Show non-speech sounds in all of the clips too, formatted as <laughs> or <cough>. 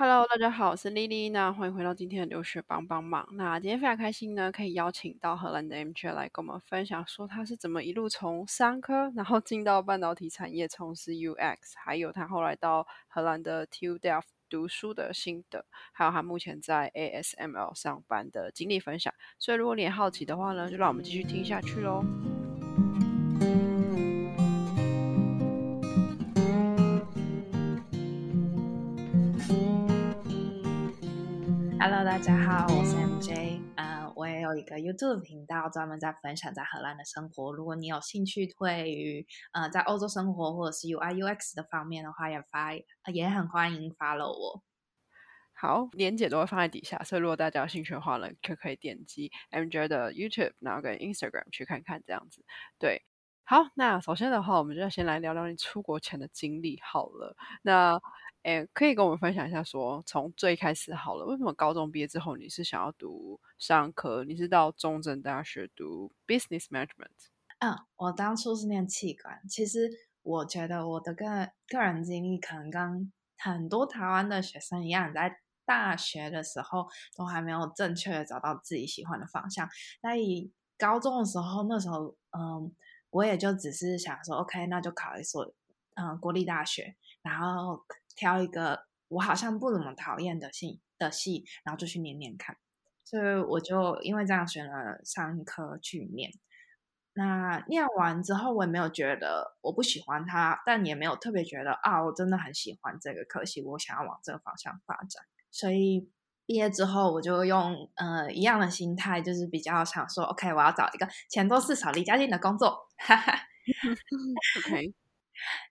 Hello，大家好，我是丽丽。那欢迎回到今天的留学帮帮忙。那今天非常开心呢，可以邀请到荷兰的 MJ 来跟我们分享，说他是怎么一路从商科，然后进到半导体产业从事 UX，还有他后来到荷兰的 TU Delft 读书的心得，还有他目前在 ASML 上班的经历分享。所以如果你也好奇的话呢，就让我们继续听下去喽。大家好，我是 MJ。嗯，我也有一个 YouTube 频道，专门在分享在荷兰的生活。如果你有兴趣对于呃在欧洲生活或者是 UI UX 的方面的话，也发也很欢迎 follow 我。好，链接都会放在底下，所以如果大家有兴趣的话呢，就可以点击 MJ 的 YouTube，然后跟 Instagram 去看看这样子。对，好，那首先的话，我们就要先来聊聊你出国前的经历好了。那哎，可以跟我们分享一下，说从最开始好了，为什么高中毕业之后你是想要读商科？你是到中正大学读 Business Management？嗯，我当初是念气管。其实我觉得我的个个人经历可能跟很多台湾的学生一样，在大学的时候都还没有正确的找到自己喜欢的方向。那以高中的时候，那时候嗯，我也就只是想说，OK，那就考一所嗯国立大学，然后。挑一个我好像不怎么讨厌的系的系，然后就去念念看。所以我就因为这样选了三科去念。那念完之后，我也没有觉得我不喜欢它，但也没有特别觉得啊，我真的很喜欢这个科系，我想要往这个方向发展。所以毕业之后，我就用呃一样的心态，就是比较想说，OK，我要找一个钱多事少、离家近的工作。哈哈，<laughs> OK。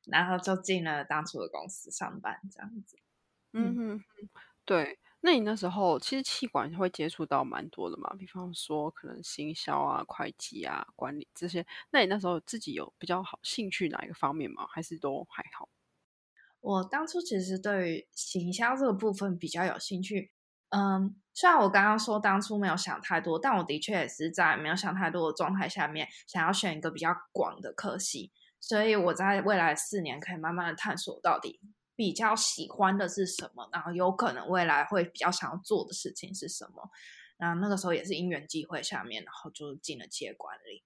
然后就进了当初的公司上班，这样子。嗯哼，对。那你那时候其实气管会接触到蛮多的嘛，比方说可能行销啊、会计啊、管理这些。那你那时候自己有比较好兴趣哪一个方面吗？还是都还好？我当初其实对于行销这个部分比较有兴趣。嗯，虽然我刚刚说当初没有想太多，但我的确也是在没有想太多的状态下面，想要选一个比较广的科系。所以我在未来四年可以慢慢的探索到底比较喜欢的是什么，然后有可能未来会比较想要做的事情是什么。然后那个时候也是因缘际会下面，然后就进了企业管理。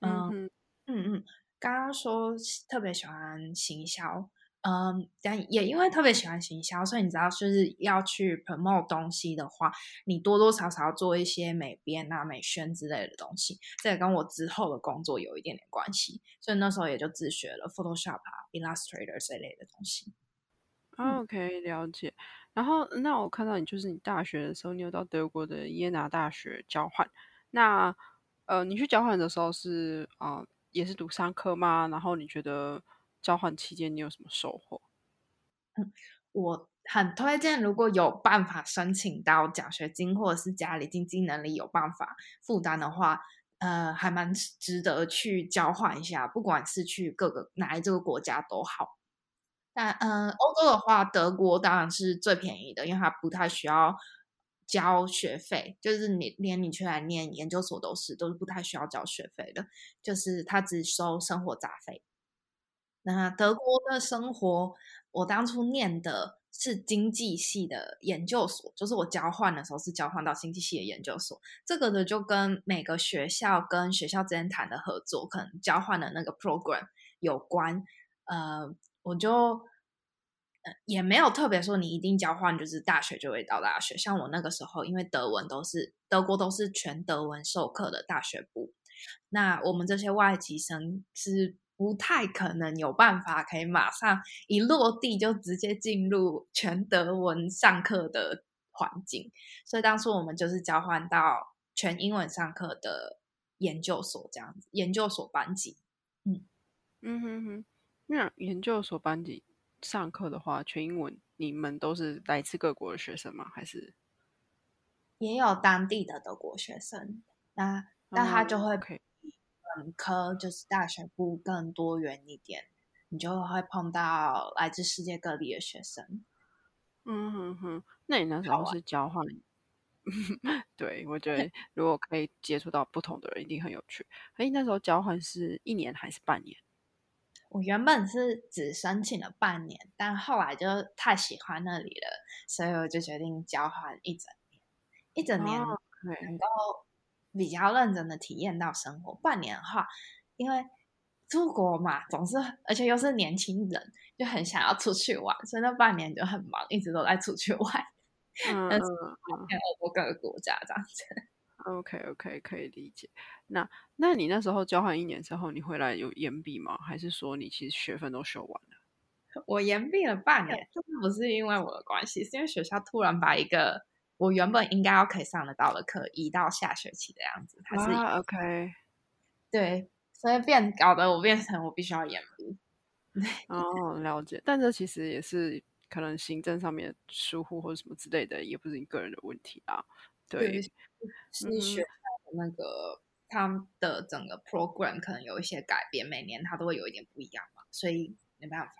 嗯嗯嗯，刚刚说特别喜欢行销。嗯，但也因为特别喜欢行销，所以你知道，就是要去 promote 东西的话，你多多少少做一些美编啊、美宣之类的东西，这也跟我之后的工作有一点点关系。所以那时候也就自学了 Photoshop 啊、Illustrator 这类的东西。OK，了解。然后，那我看到你就是你大学的时候，你有到德国的耶拿大学交换。那呃，你去交换的时候是啊，也是读商科吗？然后你觉得？交换期间你有什么收获？嗯，我很推荐，如果有办法申请到奖学金，或者是家里经济能力有办法负担的话，呃，还蛮值得去交换一下。不管是去各个哪一这个国家都好。但嗯，欧洲的话，德国当然是最便宜的，因为它不太需要交学费，就是你连你去来念研究所都是都是不太需要交学费的，就是他只收生活杂费。那德国的生活，我当初念的是经济系的研究所，就是我交换的时候是交换到经济系的研究所。这个的就跟每个学校跟学校之间谈的合作，可能交换的那个 program 有关。呃，我就也没有特别说你一定交换就是大学就会到大学。像我那个时候，因为德文都是德国都是全德文授课的大学部，那我们这些外籍生是。不太可能有办法可以马上一落地就直接进入全德文上课的环境，所以当初我们就是交换到全英文上课的研究所这样子，研究所班级。嗯嗯哼哼，那研究所班级上课的话，全英文，你们都是来自各国的学生吗？还是也有当地的德国学生？那那他就会。本科就是大学部更多元一点，你就会碰到来自世界各地的学生。嗯哼哼，那你那时候是交换？<laughs> 对，我觉得如果可以接触到不同的人，一定很有趣。哎，那时候交换是一年还是半年？我原本是只申请了半年，但后来就太喜欢那里了，所以我就决定交换一整年，一整年能够比较认真的体验到生活。半年的话，因为出国嘛，总是而且又是年轻人，就很想要出去玩，所以那半年就很忙，一直都在出去玩，嗯但是嗯看欧洲各个国家这样子。，OK OK，可以理解。那那你那时候交换一年之后，你回来有延毕吗？还是说你其实学分都修完了？我延毕了半年，这不是因为我的关系，是因为学校突然把一个我原本应该要可以上得到的课移到下学期的样子，它是、啊，OK，对，所以变搞得我变成我必须要延毕。<laughs> 哦，了解。但这其实也是可能行政上面疏忽或者什么之类的，也不是你个人的问题啊。对，是嗯学校的那个他们的整个 program 可能有一些改变，每年它都会有一点不一样嘛，所以没办法。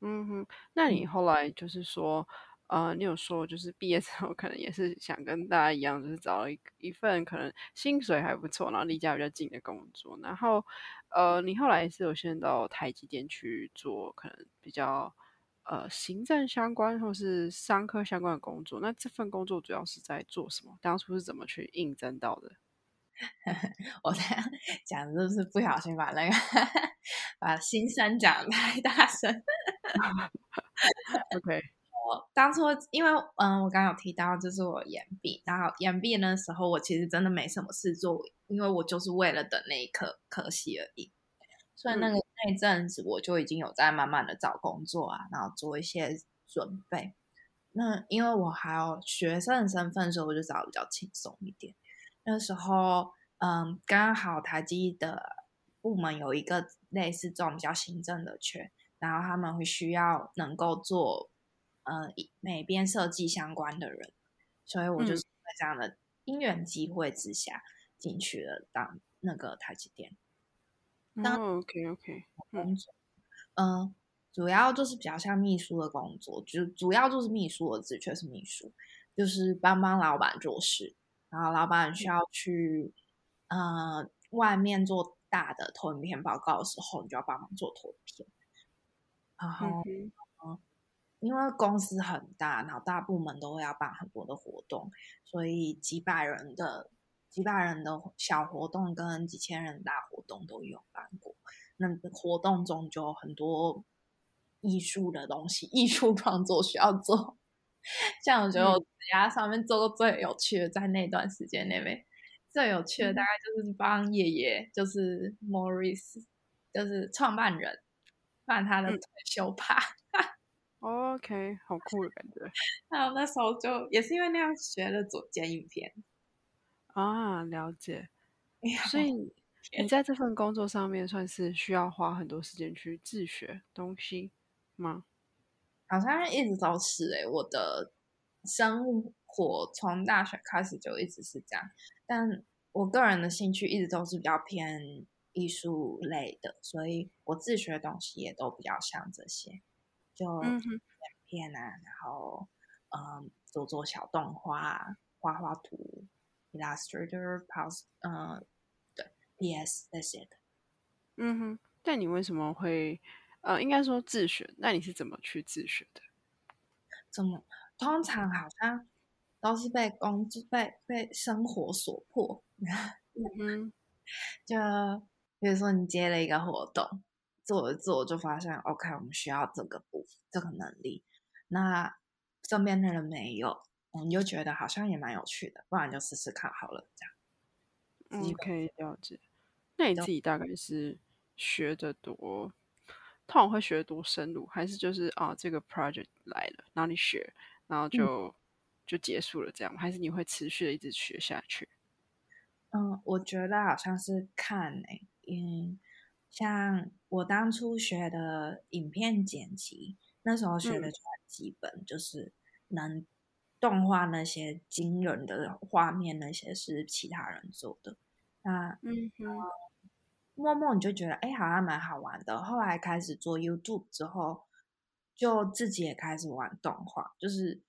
嗯哼。那你嗯后来就是说，呃，你有说就是毕业之后可能也是想跟大家一样，就是找了一一份可能薪水还不错，然后离家比较近的工作。然后，呃，你后来是有先到台积电去做可能比较呃行政相关或是商科相关的工作。那这份工作主要是在做什么？当初是怎么去应征到的？<laughs> 我这样讲是不是不小心把那个 <laughs> 把心声讲得太大声？<laughs> OK，我当初因为嗯，我刚刚有提到，就是我延毕，然后延毕那时候我其实真的没什么事做，因为我就是为了等那一刻可惜而已。所以那个、那一阵子我就已经有在慢慢的找工作啊，然后做一些准备。那因为我还有学生的身份，所以我就找的比较轻松一点。那时候，嗯，刚好台积的部门有一个类似这种比较行政的缺，然后他们会需要能够做呃一美编设计相关的人，所以我就是在这样的因缘机会之下进去了当那个台积电。当哦，OK OK，工作。嗯、主要就是比较像秘书的工作，就主要就是秘书的职缺是秘书，就是帮帮老板做事，然后老板需要去呃外面做大的投影片报告的时候，你就要帮忙做投影片。然后因为公司很大，然后大部门都会要办很多的活动，所以几百人的几百人的小活动跟几千人大活动都有办过。那活动中就有很多艺术的东西，艺术创作需要做。像我觉得我职涯上面做过最有趣的，在那段时间内面最有趣的大概就是帮爷爷，就是 Morris，就是创办人办他的嗯退休趴。OK，好酷的感觉 <laughs> 然后那时候就也是因为那样学了左剪影片，啊，了解。<laughs> 所以你在这份工作上面算是需要花很多时间去自学东西吗？好像一直都是诶、我的生活从大学开始就一直是这样，但我个人的兴趣一直都是比较偏艺术类的，所以我自学的东西也都比较像这些，就嗯哼，片啊，然后嗯做做小动画、画画图、Illustrator、Pos，嗯对 PS 这些的。嗯哼。但你为什么会呃，应该说自学？那你是怎么去自学的？怎么？通常好像都是被工作、被被生活所迫。<laughs> 嗯哼就比如说你接了一个活动，做一做就发现，OK，我们需要这个部分、这个能力，那身边的人没有，我们就觉得好像也蛮有趣的，不然就试试看好了，这样。哼基本，OK，了解。那你自己大概是学的多，通常会学得多深入，还是就是啊这个 project 来了，然后你学，然后就、就结束了这样吗？还是你会持续的一直学下去？嗯，我觉得好像是看诶、嗯，像我当初学的影片剪辑，那时候学的嗯就很基本，就是能动画那些惊人的画面，那些是其他人做的。那嗯哼，默默你就觉得，哎，好像蛮好玩的。后来开始做 YouTube 之后，就自己也开始玩动画。就是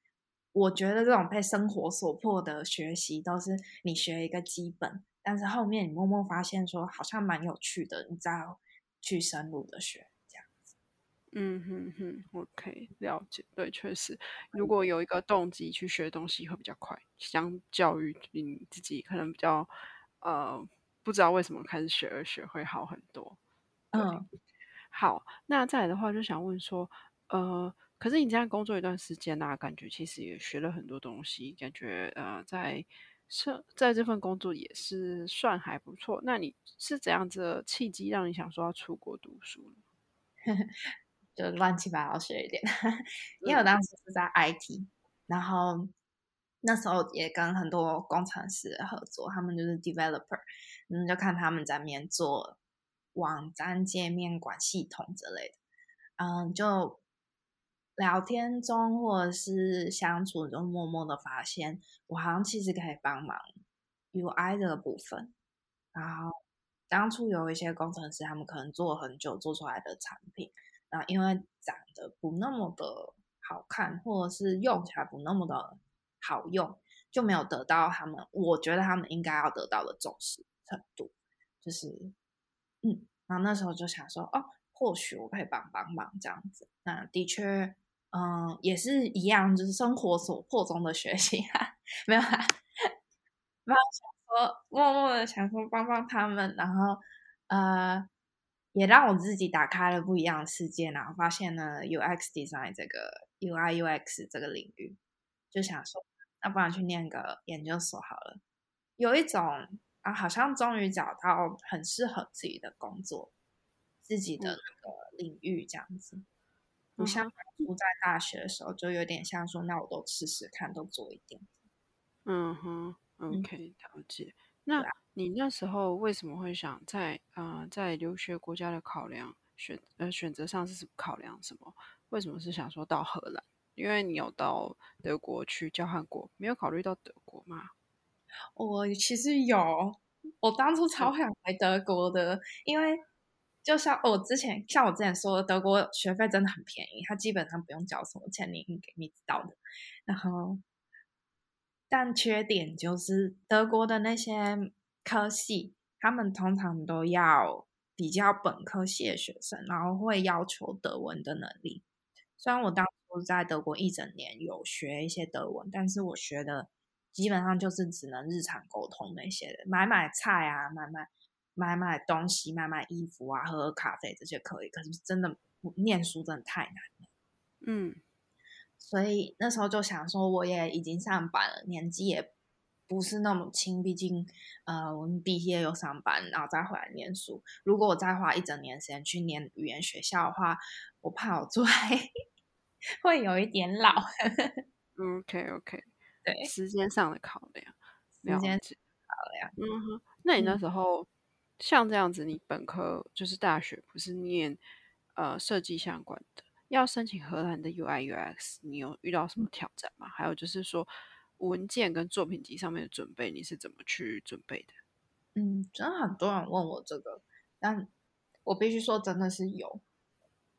我觉得这种被生活所迫的学习，都是你学一个基本，但是后面你默默发现说，好像蛮有趣的。你知道，去深入的学这样子。嗯哼哼，OK，了解。对，确实，如果有一个动机去学东西会比较快，相较于你自己可能比较呃不知道为什么开始学而学会好很多。嗯，好，那再来的话就想问说，呃，可是你这样工作一段时间啊，感觉其实也学了很多东西，感觉呃在是在这份工作也是算还不错。那你是怎样子的契机让你想说要出国读书呢？<laughs> 就乱七八糟学一点，因为我当时是在 IT，然后那时候也跟很多工程师合作，他们就是 developer，嗯，就看他们在面做网站界面管系统之类的，嗯，就聊天中或者是相处中，默默的发现，我好像其实可以帮忙 UI 这个部分，然后当初有一些工程师，他们可能做很久做出来的产品。然后因为长得不那么的好看，或者是用起来不那么的好用，就没有得到他们我觉得他们应该要得到的重视程度。就是，嗯，然后那时候就想说，哦，或许我可以帮帮忙这样子。那的确，嗯，也是一样，就是生活所迫中的学习啊，<laughs> 没有啊，然后想说，默默的想说帮帮他们，然后，呃。也让我自己打开了不一样的世界，然后发现了 UX design 这个 UI UX 这个领域，就想说，那不然去念个研究所好了。有一种啊，好像终于找到很适合自己的工作，自己的那个领域这样子。不像初在大学的时候，就有点像说，那我都试试看，都做一点。嗯哼，OK，了解。那你那时候为什么会想在啊在留学国家的考量选呃选择上是考量什么？为什么是想说到荷兰？因为你有到德国去交换过，没有考虑到德国吗？我其实有，我当初超想来德国的，因为就像我之前像我之前说的，德国学费真的很便宜，它基本上不用交什么钱，你给你知道的。然后，但缺点就是德国的那些。科系，他们通常都要比较本科系的学生，然后会要求德文的能力。虽然我当初在德国一整年有学一些德文，但是我学的基本上就是只能日常沟通那些，买买菜啊，买买买买东西，买买衣服啊，喝喝咖啡这些可以。可是真的念书真的太难了。嗯，所以那时候就想说，我也已经上班了，年纪也。不是那么轻，毕竟，呃，我们毕业又上班，然后再回来念书。如果我再花一整年时间去念语言学校的话，我怕我做 <laughs> 会有一点老。OK OK，<laughs> 对，时间上的考量，时间考量。嗯哼，那你那时候像这样子，你本科就是大学不是念呃设计相关的，要申请荷兰的 UI UX，你有遇到什么挑战吗？还有就是说。文件跟作品集上面的准备，你是怎么去准备的？嗯，真的很多人问我这个，但我必须说，真的是有。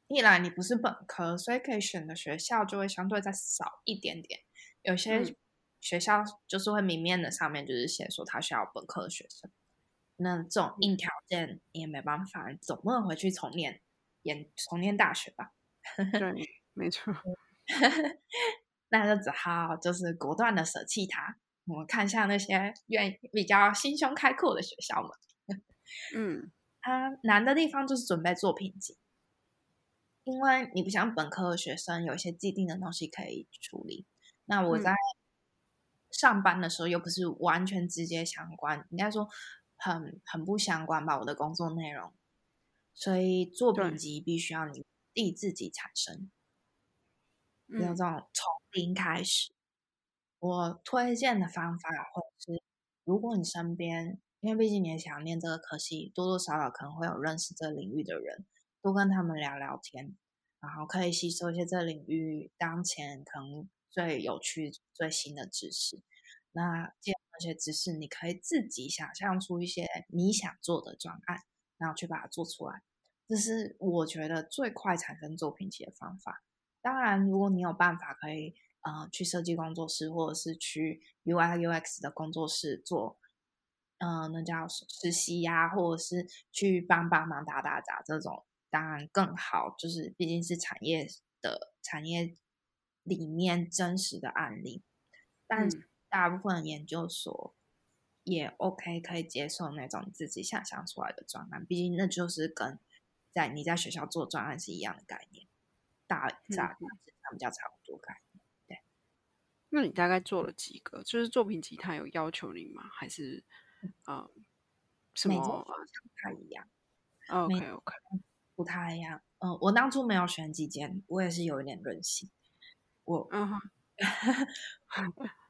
一来你不是本科，所以可以选的学校就会相对再少一点点。有些学校就是会明面的上面就是写说他需要本科的学生，那这种硬条件你也没办法，总不能回去重念研重念大学吧？<laughs> 对，没错。<laughs> 那就只好就是果断的舍弃它。我们看向那些愿比较心胸开阔的学校们。嗯，它 <laughs> 难的地方就是准备作品集，因为你不像本科的学生有一些既定的东西可以处理。那我在上班的时候又不是完全直接相关，应该说很很不相关吧，我的工作内容。所以作品集必须要你自自己产生，有这种从。零开始，我推荐的方法或者是，如果你身边，因为毕竟你也想念这个科系，多多少少可能会有认识这领域的人，多跟他们聊聊天，然后可以吸收一些这领域当前可能最有趣、最新的知识。那借那些知识，你可以自己想象出一些你想做的专案，然后去把它做出来。这是我觉得最快产生作品集的方法。当然，如果你有办法可以。啊，去设计工作室，或者是去 UI UX 的工作室做嗯，那叫实习呀，或者是去帮帮忙打打杂这种，当然更好。就是毕竟是产业的产业里面真实的案例，但大部分研究所也 OK 可以接受那种自己想象出来的专案，毕竟那就是跟在你在学校做专案是一样的概念，大致上比较差不多概念。对，那你大概做了几个？就是作品集，他有要求你吗？还是？啊，什么不太一样？OK OK，不太一样。嗯，我当初没有选几间，我也是有一点任性。我，嗯哼，<laughs>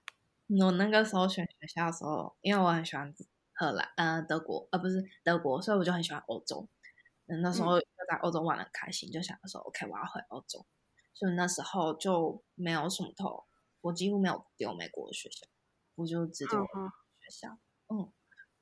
我那个时候选学校的时候，因为我很喜欢荷兰，呃，德国，呃，不是德国，所以我就很喜欢欧洲。那时候在欧洲玩的很开心，就想说 OK，我要回欧洲。所以那时候就没有什么投，我几乎没有丢美国的学校，我就直接学校。嗯。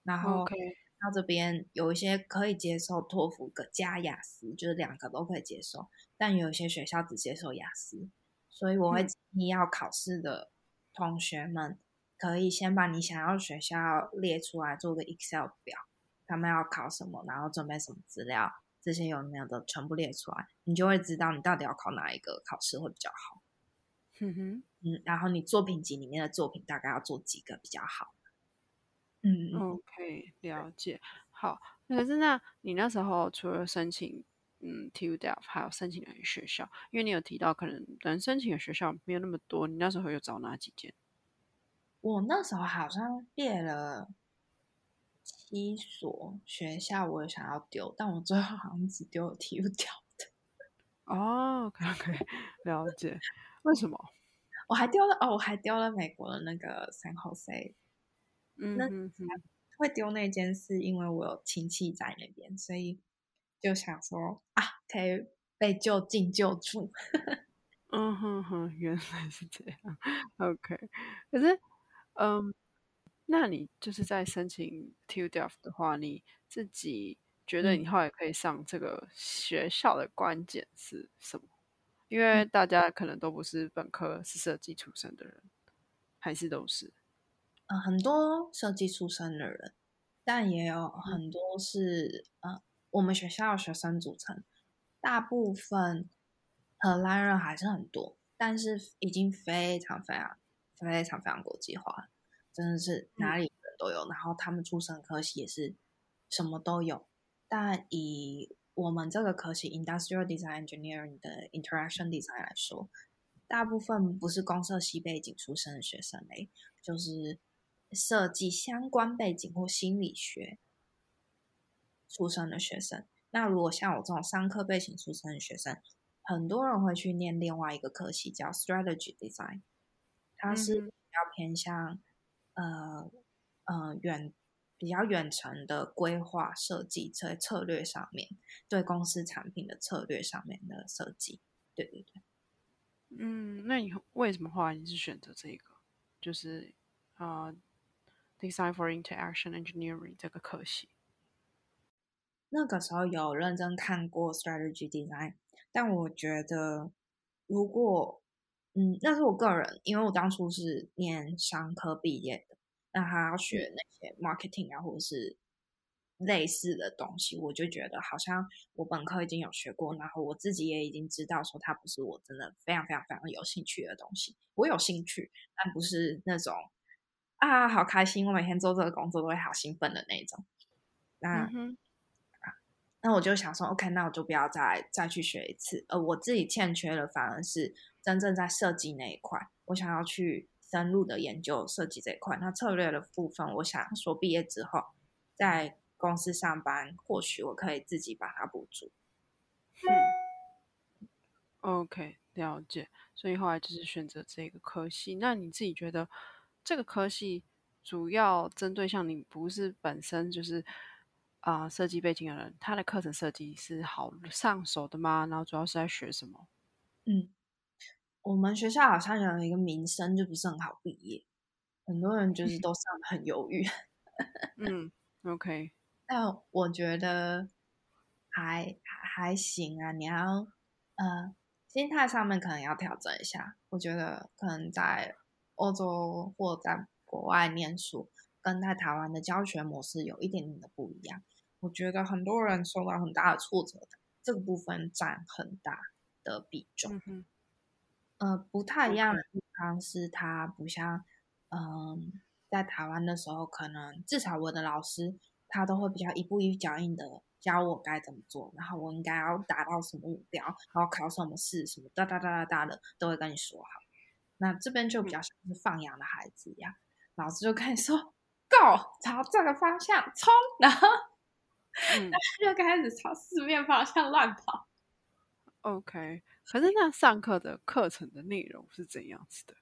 然后到这边有一些可以接受托福加雅思，就是两个都可以接受，但有一些学校只接受雅思，所以我会建议要考试的同学们可以先把你想要学校列出来，做个 Excel 表，他们要考什么，然后准备什么资料，这些有没有的全部列出来，你就会知道你到底要考哪一个考试会比较好。嗯哼，嗯，然后你作品集里面的作品大概要做几个比较好。嗯，OK，了解。好，可是那你那时候除了申请嗯 TU Delft，还有申请学校？因为你有提到可能能申请的学校没有那么多，你那时候有找哪几间？我那时候好像列了七所学校，我想要丢，但我最后好像只丢了 TU Delft。哦，OK，OK，<laughs> 了解。为什么？我还丢了哦，我还丢了美国的那个 San Jose。那会丢那间是因为我有亲戚在那边，所以就想说啊，可以被就近救助。<laughs> 嗯哼哼，原来是这样。OK，可是，嗯，那你就是在申请 TU Delft 的话，你自己觉得你后来可以上这个学校的关键是什么？因为大家可能都不是本科是设计出身的人，还是都是？嗯，很多设计出身的人，但也有很多是呃，我们学校的学生组成。大部分荷兰人还是很多，但是已经非常非常非常非常国际化，真的是哪里人都有。然后他们出身科系也是什么都有。但以我们这个科系 Industrial Design Engineering 的 Interaction Design 来说，大部分不是公社系背景出身的学生嘞，就是。设计相关背景或心理学出身的学生，那如果像我这种商科背景出身的学生，很多人会去念另外一个科系叫 Strategy Design，它是比较偏向呃呃远比较远程的规划设计，在策略上面对公司产品的策略上面的设计。对对对，嗯，那你为什么后来你是选择这个？就是啊。Design for Interaction Engineering 这个科系，那个时候有认真看过 Strategy Design，但我觉得如果嗯，那是我个人，因为我当初是念商科毕业的，那他要学那些 marketing 啊，或者是类似的东西，我就觉得好像我本科已经有学过，然后我自己也已经知道说它不是我真的非常非常非常有兴趣的东西。我有兴趣，但不是那种。啊，好开心！我每天做这个工作都会好兴奋的那种。那那我就想说，OK，那我就不要再再去学一次。呃，我自己欠缺的反而是真正在设计那一块，我想要去深入的研究设计这一块。那策略的部分，我想说毕业之后在公司上班，或许我可以自己把它补足。嗯，OK，了解。所以后来就是选择这个科系。那你自己觉得？这个科系主要针对像你不是本身就是啊设计背景的人，他的课程设计是好上手的吗？然后主要是在学什么？嗯，我们学校好像有一个名声就不是很好毕业，很多人就是都上的很犹豫。嗯，OK，<laughs> 那我觉得还还行啊。你要呃心态上面可能要调整一下。我觉得可能在。欧洲或在国外念书，跟在台湾的教学模式有一点点的不一样。我觉得很多人受到很大的挫折，这个部分占很大的比重。呃，不太一样的地方是，它不像，嗯，在台湾的时候，可能至少我的老师他都会比较一步一脚印的教我该怎么做，然后我应该要达到什么目标，然后考什么试，什么哒哒哒哒哒的都会跟你说好。那这边就比较像是放羊的孩子一样，老师就跟你说，Go，朝这个方向冲，然后。嗯，就开始朝四面八向乱跑。OK，可是那上课的课程的内容是怎样子的？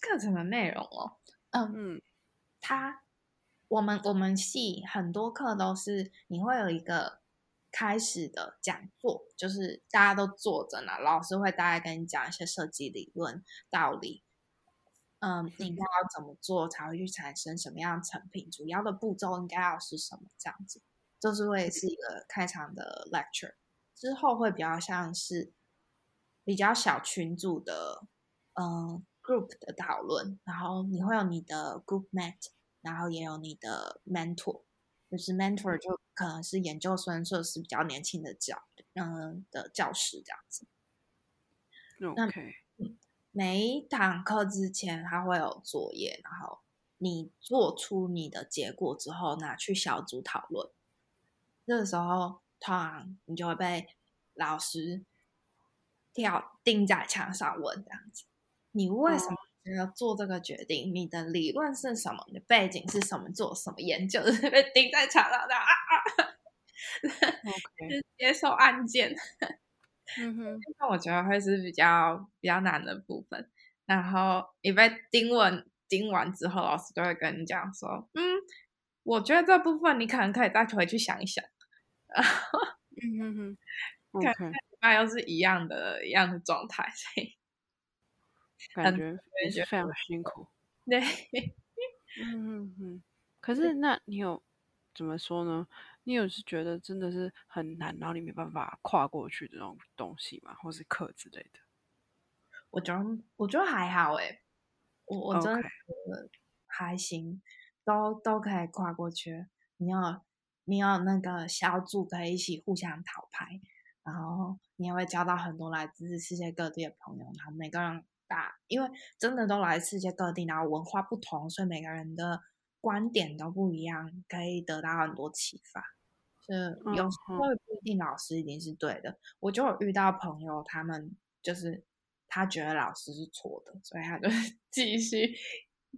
课程的内容哦，嗯嗯，他我们我们系很多课都是你会有一个开始的讲座，就是大家都坐着呢，老师会大概跟你讲一些设计理论道理，嗯，你应该要怎么做才会去产生什么样的成品，主要的步骤应该要是什么这样子。就是会是一个开场的 lecture，之后会比较像是比较小群组的，嗯，group 的讨论，然后你会有你的 group mate，然后也有你的 mentor，就是 mentor 就可能是研究生，或者是比较年轻的教，嗯的教师这样子。OK，每一堂课之前他会有作业，然后你做出你的结果之后拿去小组讨论。这个时候，突然你就会被老师跳钉在墙上问这样子：你为什么要做这个决定？你的理论是什么？你的背景是什么？做什么研究？<laughs> 是被钉在墙上的啊啊！接受案件。嗯哼，<laughs> 那我觉得会是比较比较难的部分。然后你被盯问盯完之后，老师就会跟你讲说：嗯，我觉得这部分你可能可以再回去想一想。<laughs> 嗯哼哼，看那又是一样的一样的状态，所以感觉非常辛苦。对，嗯嗯嗯。可是那你有怎么说呢？你有是觉得真的是很难，然后你没办法跨过去的那种东西吗？或是课之类的？我觉得我觉得还好诶，我我真的还行，都都可以跨过去。你要。你有那个小组可以一起互相讨牌，然后你也会交到很多来自世界各地的朋友。然后每个人打，因为真的都来世界各地，然后文化不同，所以每个人的观点都不一样，可以得到很多启发。是有时候不一定老师一定是对的。我就有遇到朋友，他们就是他觉得老师是错的，所以他就 <laughs> 继续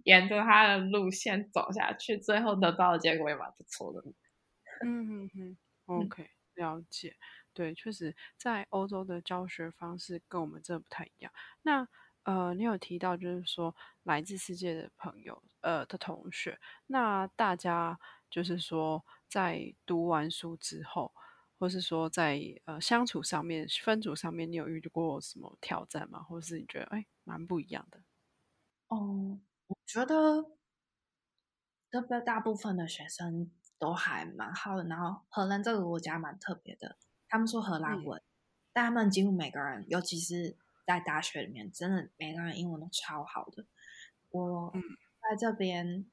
沿着他的路线走下去，最后得到的结果也蛮不错的。嗯哼哼，OK，了解。对，确实，在欧洲的教学方式跟我们这不太一样。那呃，你有提到就是说来自世界的朋友，呃的同学，那大家就是说在读完书之后，或是说在呃相处上面、分组上面，你有遇到过什么挑战吗？或是你觉得哎蛮不一样的？哦，我觉得特别大部分的学生。都还蛮好的，然后荷兰这个国家蛮特别的，他们说荷兰文，但他们几乎每个人，尤其是在大学里面，真的每个人英文都超好的。我在这边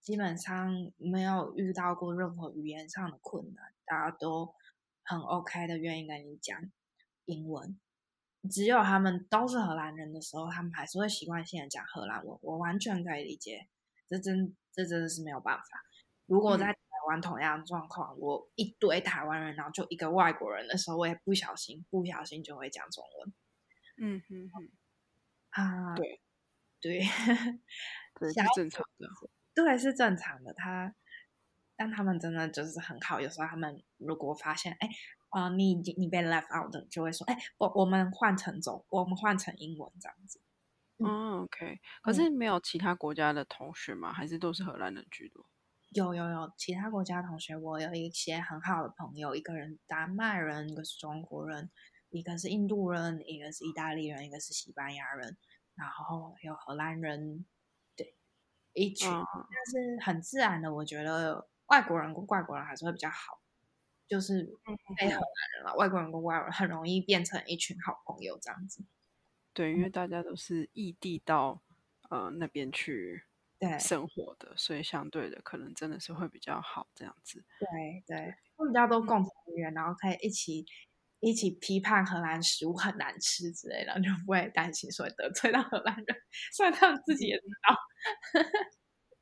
基本上没有遇到过任何语言上的困难，大家都很 OK 的，愿意跟你讲英文。只有他们都是荷兰人的时候，他们还是会习惯性的讲荷兰文，我完全可以理解，这真这真的是没有办法。如果在玩同样状况，我一堆台湾人，然后就一个外国人的时候，我也不小心，不小心就会讲中文。嗯哼哼，啊，对 <laughs> 对，这是正常的，对，是正常的。他，但他们真的就是很好。有时候他们如果发现，哎，啊，你你被 left out 的，就会说，哎，我我们换成中，我们换成英文这样子。嗯，OK。可是没有其他国家的同学吗？还是都是荷兰人居多？有有有其他国家同学，我有一些很好的朋友，一个人丹麦人，一个是中国人，一个是印度人，一个是意大利人，一个是西班牙人，然后有荷兰人，对，一群。但是很自然的，我觉得外国人跟外国人还是会比较好，就是非荷兰人了，外国人跟外国人很容易变成一群好朋友这样子。对，因为大家都是异地到呃那边去。对生活的，所以相对的可能真的是会比较好这样子。对对，会比较多共同语言，然后可以一起一起批判荷兰食物很难吃之类的，就不会担心说会得罪到荷兰人，虽然他们自己也知道。<laughs>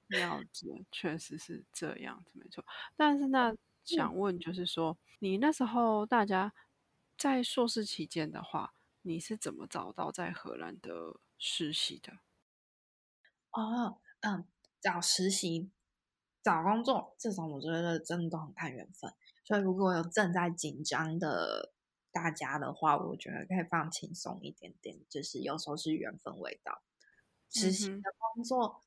了解，确实是这样子，没错。但是那想问，就是说，你那时候大家在硕士期间的话，你是怎么找到在荷兰的实习的？哦，嗯，找实习、找工作这种，我觉得真的都很看缘分。所以如果有正在紧张的大家的话，我觉得可以放轻松一点点，就是有时候是缘分味道。实习的工作。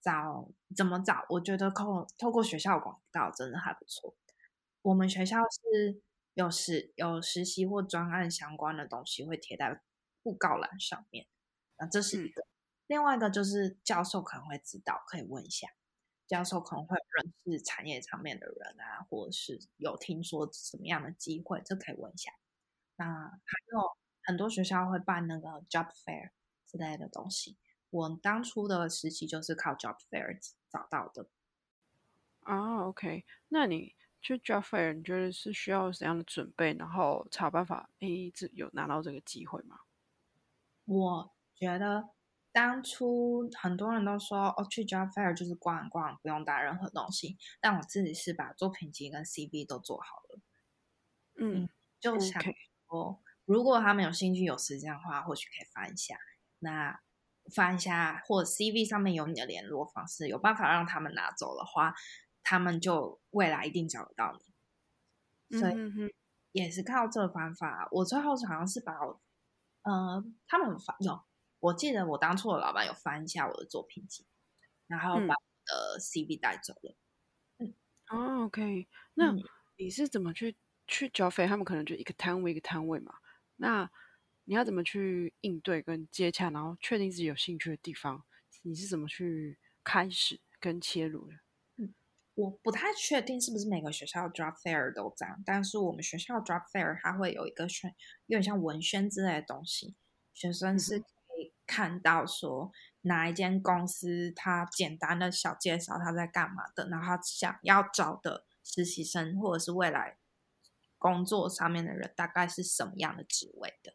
找怎么找？我觉得透透过学校广告真的还不错。我们学校是有实有实习或专案相关的东西会贴在布告栏上面，那这是一个。另外一个就是教授可能会知道，可以问一下教授，可能会认识产业上面的人啊，或者是有听说什么样的机会，这可以问一下。那还有很多学校会办那个 job fair 之类的东西。我当初的实习就是靠 job fair 找到的。啊，OK，那你去 job fair，你觉得是需要怎样的准备，然后才有办法诶，这有拿到这个机会吗？我觉得当初很多人都说，哦，去 job fair 就是逛逛，不用带任何东西。但我自己是把作品集跟 CV 都做好了。嗯，就想说，如果他们有兴趣、有时间的话，或许可以翻一下。那翻一下，或者 CV 上面有你的联络方式，有办法让他们拿走的话，他们就未来一定找得到你。所以也是靠这个方法。我最后好像是把我，呃，他们翻有，我记得我当初的老板有翻一下我的作品集，然后把我的 CV 带走了。嗯，哦，OK，那你是怎么去去交费？他们可能就一个摊位一个摊位嘛，那。你要怎么去应对跟接洽，然后确定自己有兴趣的地方？你是怎么去开始跟切入的？嗯，我不太确定是不是每个学校 drop fair 都这样，但是我们学校 drop fair 它会有一个宣，有点像文宣之类的东西，学生是看到说哪一间公司，他简单的小介绍他在干嘛的，然后想要找的实习生或者是未来工作上面的人，大概是什么样的职位的。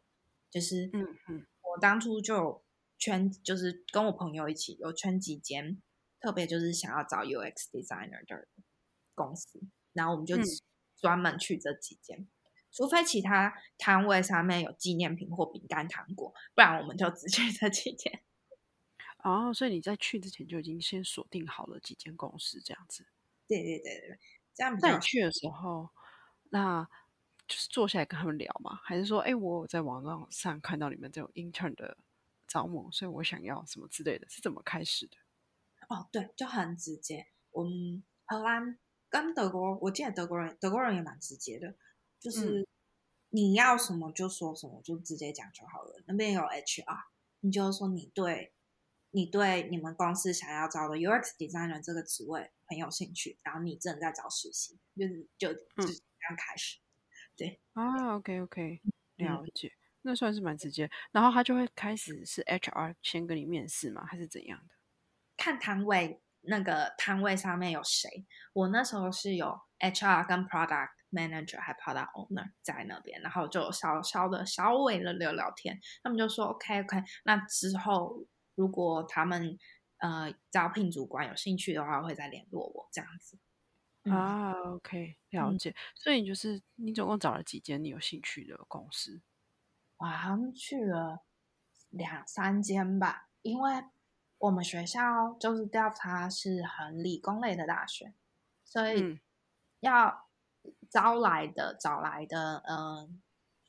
就是，嗯嗯，我当初就圈，就是跟我朋友一起有圈几间，特别就是想要找 UX designer 的公司，然后我们就专门去这几间，除非其他摊位上面有纪念品或饼干糖果，不然我们就只去这几间。<laughs> 哦，所以你在去之前就已经先锁定好了几间公司，这样子。对对对对，这样。那你去的时候，那。就是坐下来跟他们聊嘛，还是说，哎，我在网络上看到你们这种 intern 的招募，所以我想要什么之类的，是怎么开始的？哦，对，就很直接。我们荷兰跟德国，我记得德国人，德国人也蛮直接的，就是你要什么就说什么，就直接讲就好了。那边有 HR，你就说你对，你对你们公司想要招的 UX designer 这个职位很有兴趣，然后你正在找实习，就是就就这样开始。对啊，OK OK，了解，那算是蛮直接。然后他就会开始是 HR 先跟你面试吗？还是怎样的？看摊位，那个摊位上面有谁？我那时候是有 HR 跟 Product Manager 还 Product Owner 在那边，然后就稍稍的稍微的聊聊天。他们就说 OK OK，那之后如果他们呃招聘主管有兴趣的话，会再联络我这样子。啊，OK，了解。所以你就是你总共找了几间你有兴趣的公司？我好像去了两三间吧，因为我们学校就是 Delta 是很理工类的大学，所以要招来的找来的嗯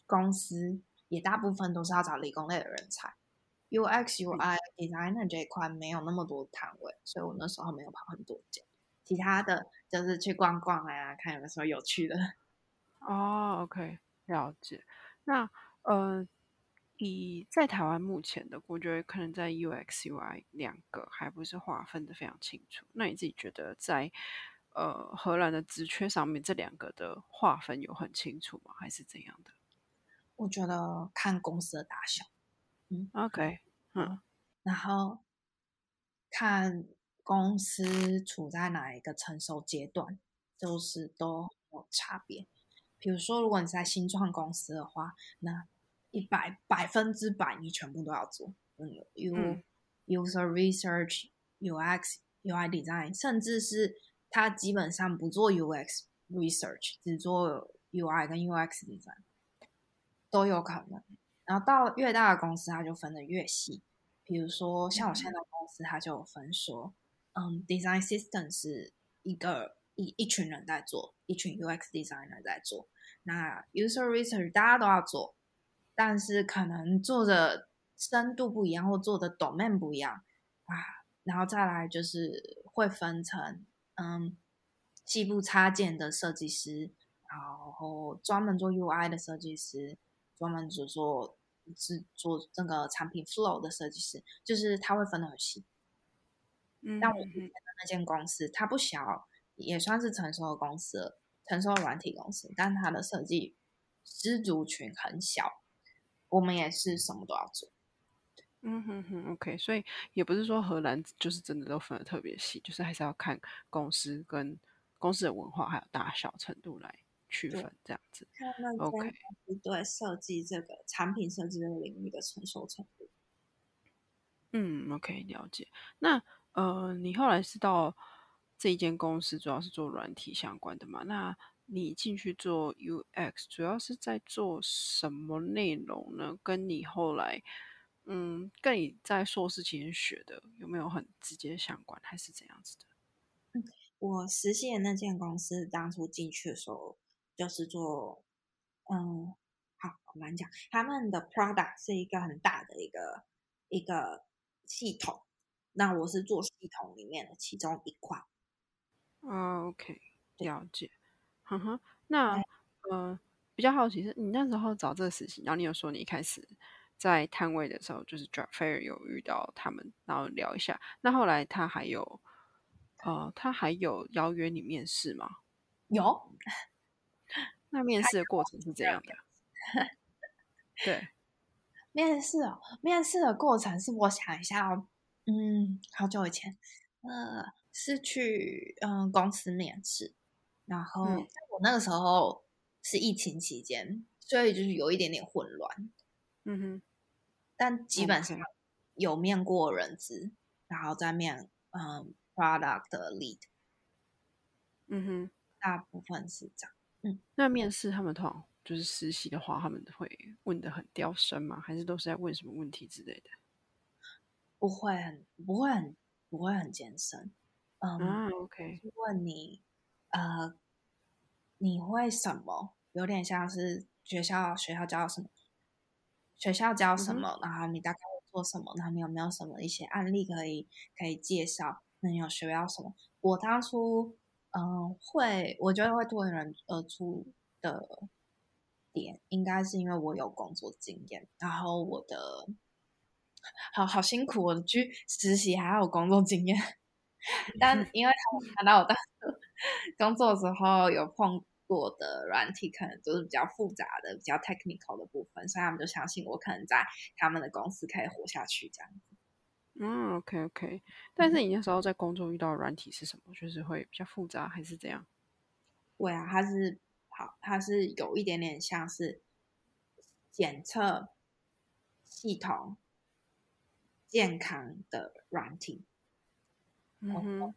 公司也大部分都是要找理工类的人才。UX、UI、Designer 这一块没有那么多摊位，所以我那时候没有跑很多间。其他的就是去逛逛啊，看有什么有趣的。哦，OK，了解。那呃，以在台湾目前的，我觉得可能在 UX、UI 两个还不是划分的非常清楚。那你自己觉得在呃荷兰的职缺上面，这两个的划分有很清楚吗？还是怎样的？我觉得看公司的大小。嗯，OK，嗯，然后看。公司处在哪一个成熟阶段，就是都有差别。比如说，如果你在新创公司的话，那一百百分之百你全部都要做，嗯，U user research、UX、UI design，甚至是他基本上不做 UX research，只做 UI 跟 UX design 都有可能。然后到越大的公司，他就分得越细。比如说，像我现在公司，他就分说，嗯，design system 是一个一一群人在做，一群 UX designer 在做。那 user research 大家都要做，但是可能做的深度不一样，或做的 domain 不一样啊。然后再来就是会分成，嗯，细部插件的设计师，然后专门做 UI 的设计师。专门只做是做这个产品 flow 的设计师，就是他会分得很细。嗯，但我之前的那间公司，它不小，也算是成熟的公司，成熟的软体公司，但它的设计师族群很小。我们也是什么都要做。嗯哼哼，OK，所以也不是说荷兰就是真的都分的特别细，就是还是要看公司跟公司的文化还有大小程度来。区分这样子，OK，对设计这个产品设计这个领域的成熟程度。嗯，OK，了解。那呃，你后来是到这一间公司，主要是做软体相关的嘛？那你进去做 UX，主要是在做什么内容呢？跟你后来，嗯，跟你在硕士期间学的有没有很直接相关，还是怎样子的？嗯，我实习的那间公司，当初进去的时候。就是做，嗯，好，我们讲，他们的 product 是一个很大的一个一个系统，那我是做系统里面的其中一块。啊，OK，了解。哼哼，那呃，比较好奇是，你那时候找这个实习，然后你有说你一开始在摊位的时候，就是 job fair 有遇到他们，然后聊一下。那后来他还有，呃，他还有邀约你面试吗？有。<laughs> 那面试的过程是怎样的，对，<laughs> 面试哦，面试的过程是我想一下哦，嗯，好久以前，呃，是去嗯公司面试，然后我那个时候是疫情期间，所以就是有一点点混乱，嗯哼，但基本上有面过人资，然后再面嗯 product lead，嗯哼，大部分是这样。嗯那面试他们通常就是实习的话，他们会问的很刁深吗？还是都是在问什么问题之类的？不会很不会很不会很艰深。嗯，OK。问你呃，你会什么？有点像是学校学校教什么？学校教什么？然后你大概会做什么？他们有没有什么一些案例可以可以介绍？那你有学到什么？我当初。嗯，会，我觉得会脱颖而出的点，应该是因为我有工作经验，然后我的好好辛苦，我去实习还要有工作经验，<laughs> 但因为他们看到我的工作时候有碰过的软体，可能都是比较复杂的、比较 technical 的部分，所以他们就相信我可能在他们的公司可以活下去这样子。嗯，OK OK，但是你那时候在工作遇到的软体是什么？就是会比较复杂还是怎样？对啊，它是好，它是有一点点像是检测系统健康的软体。嗯哼，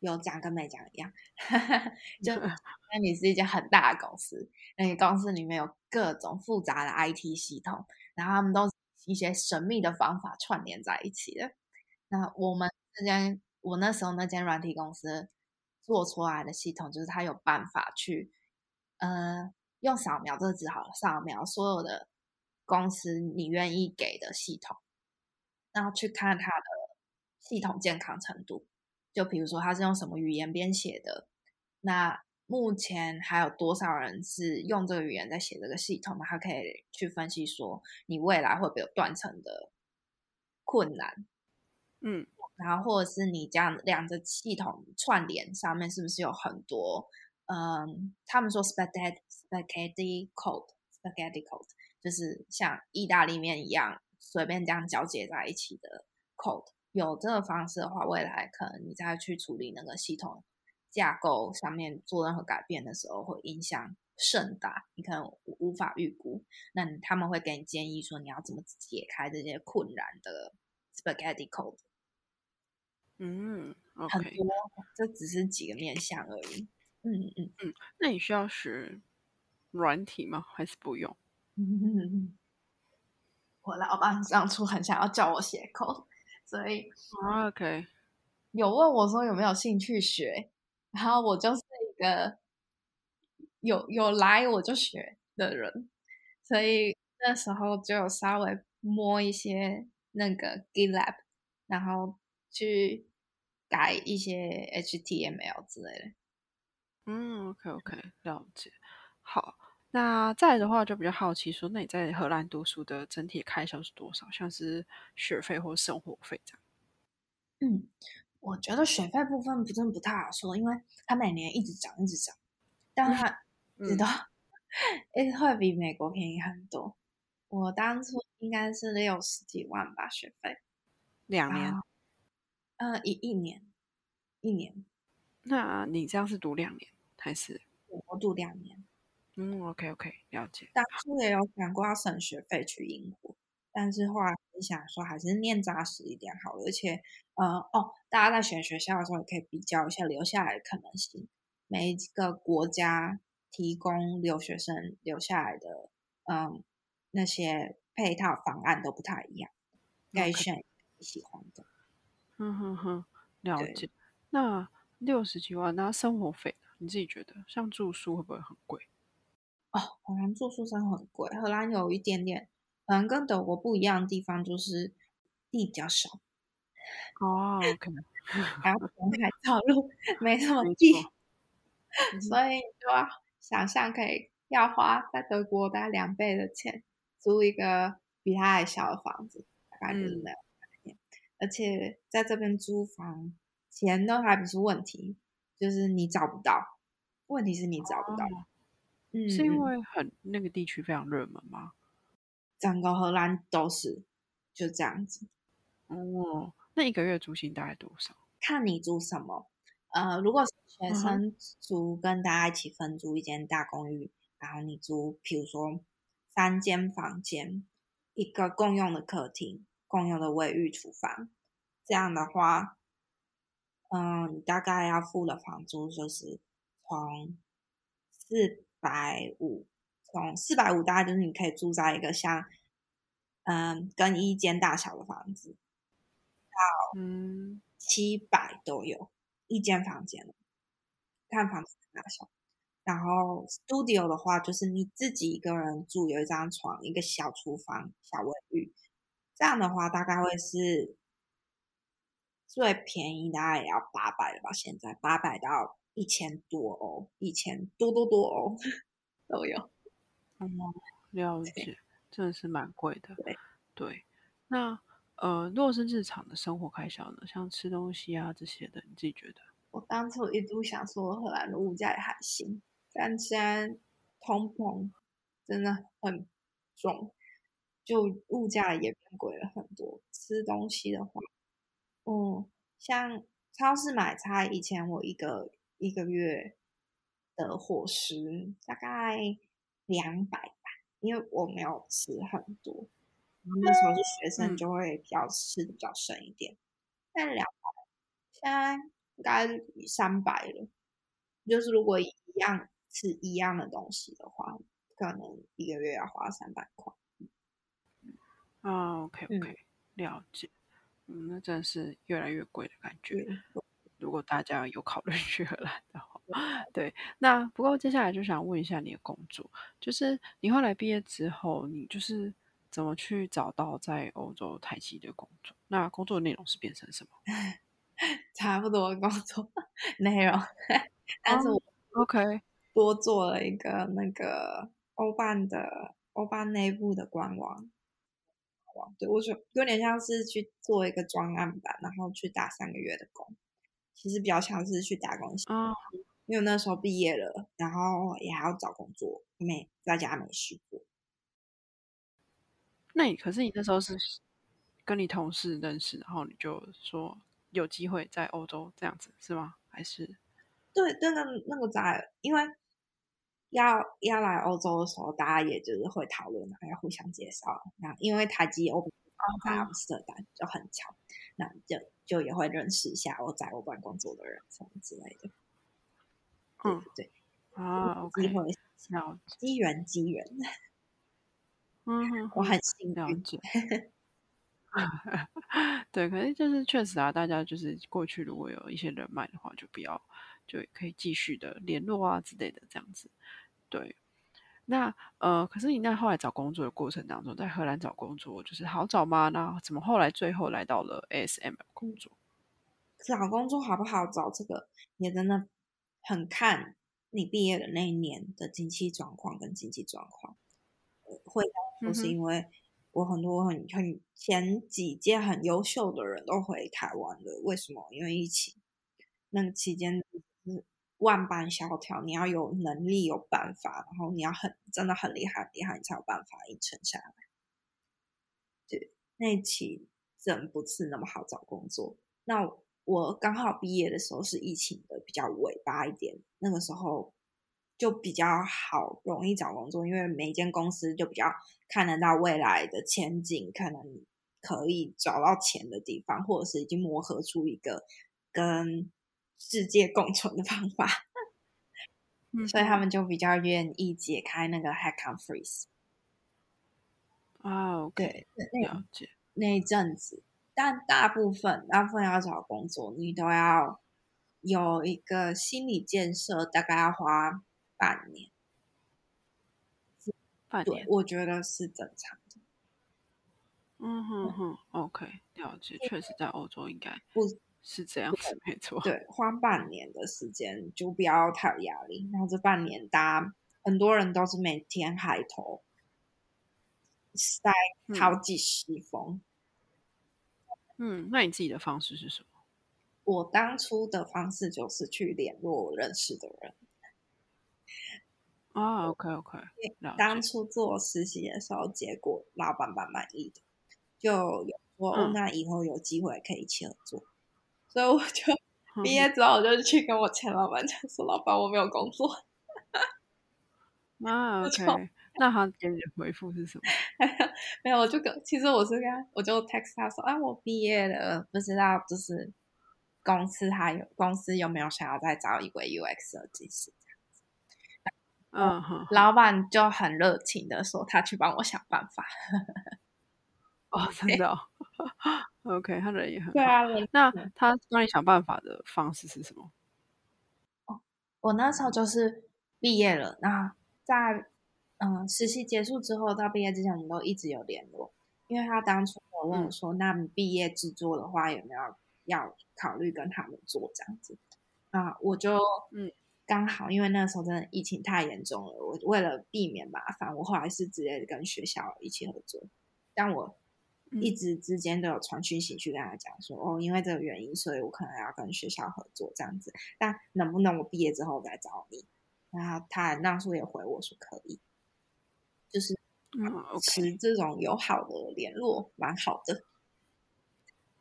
有讲跟没讲一样，<laughs> 就 <laughs> 那你是一家很大的公司，那你公司里面有各种复杂的 IT 系统，然后他们都。一些神秘的方法串联在一起的。那我们这间，我那时候那间软体公司做出来的系统，就是它有办法去，呃，用扫描这个字好了，扫描所有的公司你愿意给的系统，然后去看它的系统健康程度。就比如说它是用什么语言编写的，那。目前还有多少人是用这个语言在写这个系统？他可以去分析说，你未来会不会有断层的困难？嗯，然后或者是你这样两个系统串联上面是不是有很多？嗯，他们说 spaghetti spaghetti code spaghetti code 就是像意大利面一样随便这样交接在一起的 code，有这个方式的话，未来可能你再去处理那个系统架构上面做任何改变的时候，会影响甚大，你可能无法预估。那他们会给你建议说，你要怎么解开这些困难的 spaghetti code。嗯很，OK，多，这只是几个面向而已。嗯嗯嗯，那你需要学软体吗？还是不用？嗯。<laughs> 我老板当初很想要叫我写 code，所以啊，OK，有问我说有没有兴趣学，然后我就是一个有有来我就学的人，所以那时候就有稍微摸一些那个 GitLab，然后去改一些 HTML 之类的。嗯，OK OK，了解。好，那再来的话就比较好奇说，那你在荷兰读书的整体开销是多少？像是学费或生活费这样？嗯，我觉得学费部分不真不太好说，因为它每年一直涨，一直涨，但它 <laughs> 知嗯，道，诶会比美国便宜很多。我当初应该是六十几万吧学费，两年。呃一一年一年，那你这样是读两年还是？我读两年。嗯，OK OK，了解。当初也有想过要省学费去英国，但是后来想说还是念扎实一点好了。而且，呃，哦，大家在选学校的时候也可以比较一下留下来的可能性。每一个国家提供留学生留下来的，嗯，那些配套方案都不太一样，可以选你喜欢的。哼哼哼，了，解。那六十几万，那生活费呢你自己觉得，像住宿会不会很贵？哦，荷兰住宿真的很贵。荷兰有一点点，可能跟德国不一样的地方就是地比较少。哦 <laughs> 可能还要填海造路，没什么地，所以就要想象可以要花在德国大概两倍的钱租一个比它还小的房子，大概就是嗯，那样概念。而且在这边租房钱都还不是问题，就是你找不到，问题是你找不到。哦，嗯是因嗯，为很那个地区非常热门吗？整个荷兰都是就这样子。哦，那一个月租金大概多少？看你租什么。呃，如果是学生租，跟大家一起分租一间大公寓，然后你租，比如说三间房间，一个共用的客厅，共用的卫浴、厨房，这样的话，嗯，你大概要付的房租就是从四百五，从四百五大概就是你可以住在一个像嗯更衣间大小的房子，到嗯，七百都有一间房间，看房子的大小。然后 studio 的话，就是你自己一个人住，有一张床，一个小厨房、小卫浴，这样的话大概会是最便宜，大概也要八百了吧？现在八百到一千多哦，一千多多多哦 <laughs> 都有。哦，了对解，真的是蛮贵的。对，对，那呃，如果是日常的生活开销呢，像吃东西啊这些的，你自己觉得？我当初一度想说荷兰的物价也还行，但现在通膨真的很重，就物价也变贵了很多。吃东西的话，嗯，像超市买菜，以前我一个一个月的伙食大概两百吧，因为我没有吃很多，然后那时候是学生，嗯，就会比较吃的比较省一点。但两现在应该三百了，就是如果一样吃一样的东西的话，可能一个月要花三百块。啊，OK 嗯，OK，了解。嗯，那真的是越来越贵的感觉。对，如果大家有考虑 <laughs> 去荷兰的话，对。那不过接下来就想问一下你的工作，就是你后来毕业之后，你就是怎么去找到在欧洲台积的工作？那工作内容是变成什么？<laughs> 差不多工作内容，但是哦我，OK，多做了一个那个欧办的欧办内部的官网。对，我就有点像是去做一个专案吧，然后去打三个月的工，其实比较像是去打工因为那时候毕业了，然后也还要找工作，没在家没事做。那你可是你那时候是，跟你同事认识，然后你就说有机会在欧洲这样子是吗？还是？对，那个那个在，因为要要来欧洲的时候，大家也就是会讨论，还要互相介绍。那因为台积欧在阿姆斯特丹就很巧，那就就也会认识一下我在欧办工作的人什么之类的。嗯，对啊，机会，机缘，机缘。嗯，我很幸运。<laughs> 对，可是就是确实啊，大家就是过去如果有一些人脉的话，就不要就可以继续的联络啊之类的这样子。对，那呃，可是你那后来找工作的过程当中，在荷兰找工作就是好找吗？那怎么后来最后来到了 ASML 工作？找工作好不好找？这个也真的很看你毕业的那一年的经济状况跟经济状况。会不是因为。我很多很很前几届很优秀的人都回台湾了，为什么？因为疫情那个期间是万般萧条，你要有能力有办法，然后你要很真的很厉害很厉害，你才有办法硬撑下来。对，那期真不是那么好找工作。那我刚好毕业的时候是疫情的比较尾巴一点，那个时候。就比较好，容易找工作，因为每间公司就比较看得到未来的前景，可能可以找到钱的地方，或者是已经磨合出一个跟世界共存的方法，<laughs> 所以他们就比较愿意解开那个 Hack on Freeze。啊，对，了解那一阵子，但大部分大部分要找工作，你都要有一个心理建设，大概要花。半年，半年，我觉得是正常的。嗯哼哼，OK，了解。确实，在欧洲应该不是这样子，没错。对，花半年的时间就不要太有压力。然后这半年，大家很多人都是每天海投，塞好几十封。嗯，那你自己的方式是什么？我当初的方式就是去联络我认识的人。啊，OK OK，当初做实习的时候，结果老板蛮满意的，就有说哦，那以后有机会可以一起合作。所以我就毕业之后，我就去跟我前老板讲说：“老板，我没有工作。”啊，OK，那他给你的回复是什么？<laughs> 没有，我就跟其实我是跟我就 text 他说：“啊，我毕业了，不知道就是公司还有公司有没有想要再招一位 UX 设计师。”嗯哼，老板就很热情的说，他去帮我想办法。哦，<laughs> 真的？OK，他人也很对啊。那他帮你想办法的方式是什么？哦，我那时候就是毕业了，那在嗯实习结束之后到毕业之前，我们都一直有联络。因为他当初有问我说，那你毕业制作的话，有没有要考虑跟他们做这样子？啊，我就嗯。刚好，因为那时候真的疫情太严重了，我为了避免麻烦，我后来是直接跟学校一起合作。但我一直之间都有传讯息去跟他讲说，哦，因为这个原因，所以我可能要跟学校合作这样子。但能不能我毕业之后再找你？然后他那时候也回我说可以，就是持这种友好的联络，蛮好的。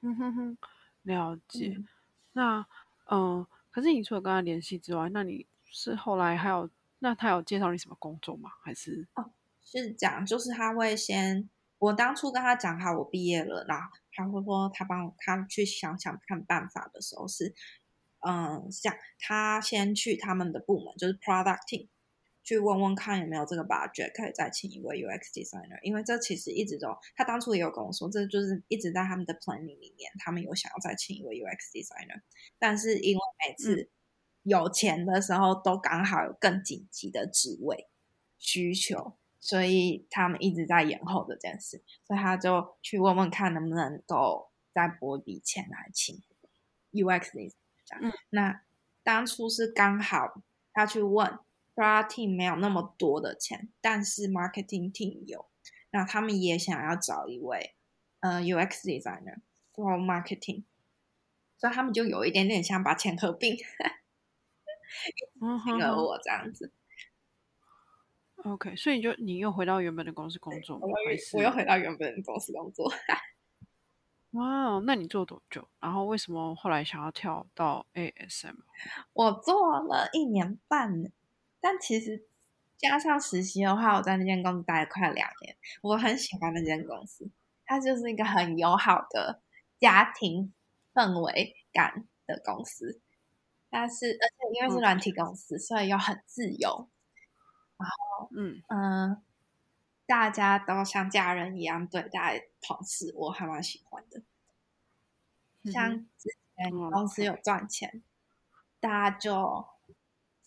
嗯哼哼，了解。那嗯。可是你除了跟他联系之外，那你是后来还有那他有介绍你什么工作吗？还是哦，是讲就是他会先我当初跟他讲好我毕业了，然后他会说他帮他去想想看办法的时候是嗯，像他先去他们的部门就是 product team。去问问看有没有这个 budget 可以再请一位 UX designer，因为这其实一直都，他当初也有跟我说，这就是一直在他们的 planning 里面，他们有想要再请一位 UX designer，但是因为每次有钱的时候都刚好有更紧急的职位需求，所以他们一直在延后这件事，所以他就去问问看能不能够再拨一笔钱来请 UX designer。嗯，那当初是刚好他去问。Product team 没有那么多的钱，但是 marketing team 有，那他们也想要找一位呃 UX designer for marketing，所以他们就有一点点想把钱合并，<laughs> 请了我这样子。OK，所以你就你又回到原本的公司工作，我又我又回到原本的公司工作。<laughs> 哇，那你做多久？然后为什么后来想要跳到 ASM？<laughs> 我做了一年半，但其实加上实习的话，我在那间公司待了快两年。我很喜欢那间公司，它就是一个很友好的家庭氛围感的公司。但是，而且因为是软体公司，所以又很自由。然后，嗯嗯，大家都像家人一样对待同事，我还蛮喜欢的。像之前公司有赚钱，大家就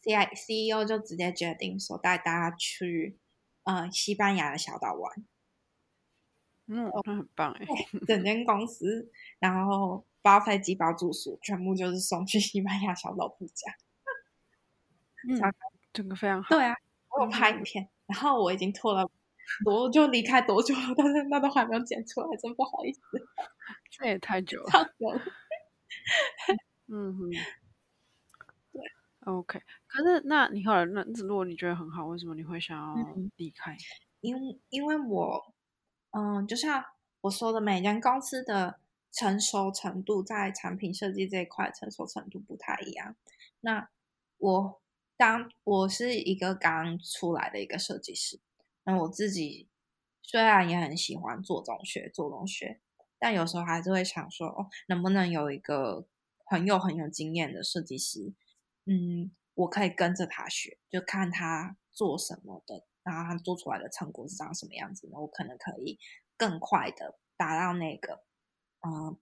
C I C E O 就直接决定说带大家去呃西班牙的小岛玩。嗯，那很棒哎！整间公司，然后包飞机、包住宿，全部就是送去西班牙小岛度假。嗯，整个非常好。对啊，我有拍影片，然后我已经拖了多就离开多久了，但是那都还没有剪出来，真不好意思。<laughs> 这也太久了。嗯哼。<laughs> 对，OK。可是那你后来那如果你觉得很好，为什么你会想要离开？因因为我。嗯，就像我说的，每间公司的成熟程度在产品设计这一块成熟程度不太一样。那我当我是一个刚出来的一个设计师，那我自己虽然也很喜欢做中学做中学，但有时候还是会想说，哦，能不能有一个很有很有经验的设计师，嗯，我可以跟着他学，就看他做什么的。然后他做出来的成果是长什么样子呢？我可能可以更快的达到那个嗯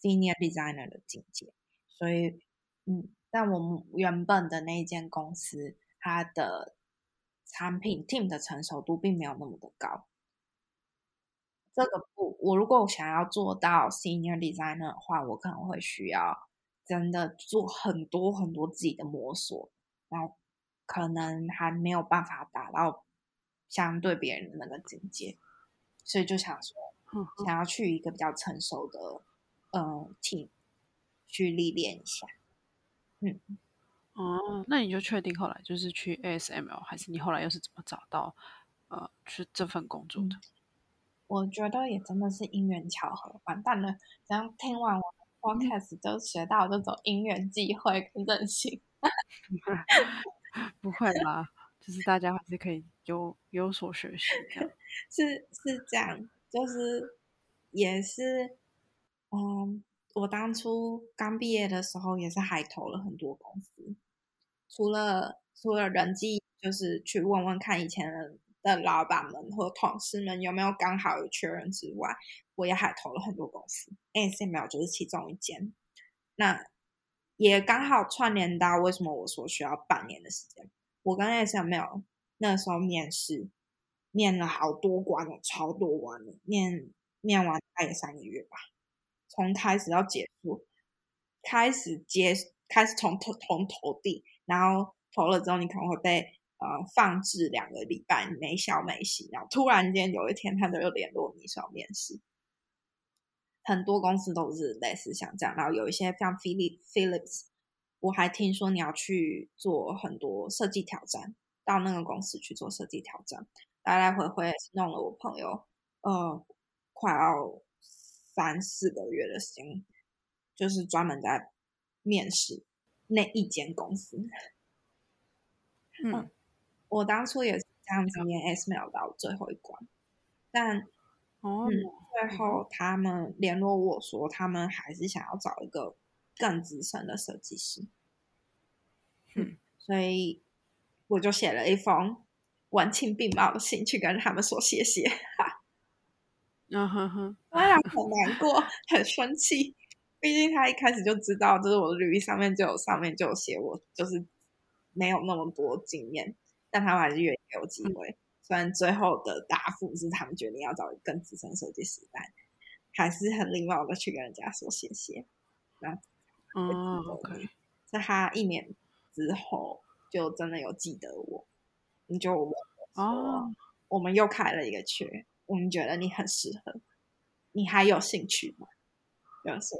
senior designer 的境界。所以，嗯，但我们原本的那一间公司，它的产品 team 的成熟度并没有那么的高。这个不，我如果想要做到 senior designer 的话，我可能会需要真的做很多很多自己的摸索，然后可能还没有办法达到。相对别人的那个境界，所以就想说，想要去一个比较成熟的呃 team 去历练一下。嗯，哦，那你就确定后来就是去 ASML，还是你后来又是怎么找到呃去这份工作的？我觉得也真的是因缘巧合。完蛋了，这样听完我的 podcast 就学到这种因缘际会跟任性。<laughs> 不会啦？就是大家还是可以有有所学习，的 <laughs> 是是这样，就是也是，嗯，我当初刚毕业的时候也是海投了很多公司，除了除了人际，就是去问问看以前的老板们或同事们有没有刚好有缺人之外，我也海投了很多公司，ASML 就是其中一间，那也刚好串联到为什么我说需要半年的时间。我跟 S M L 那时候面试，面了好多关了，超多关了，面面完大概三个月吧，从开始到结束，开始接，开始从投从投递，然后投了之后，你可能会被呃放置两个礼拜，没消没息，然后突然间有一天他就又联络你说面试，很多公司都是类似像这样，然后有一些像 Philip Philips。我还听说你要去做很多设计挑战，到那个公司去做设计挑战，来来回回弄了我朋友呃快要三四个月的时间，就是专门在面试那一间公司。嗯，我当初也是这样子面 S 秒到最后一关，但哦，最后他们联络我说，他们还是想要找一个。更资深的设计师，嗯，<laughs> 所以我就写了一封文情并茂的信去跟他们说谢谢，哈，嗯哼哼，当然很难过，很生气，毕竟他一开始就知道，就是我的履历上面就有上面就有写我就是没有那么多经验，但他们还是愿意给我机会，虽然最后的答复是他们决定要找更资深设计师，但还是很礼貌的去跟人家说谢谢，那。哦，OK，在他一年之后，就真的有记得我，你就问哦，我们又开了一个缺，我们觉得你很适合，你还有兴趣吗？就是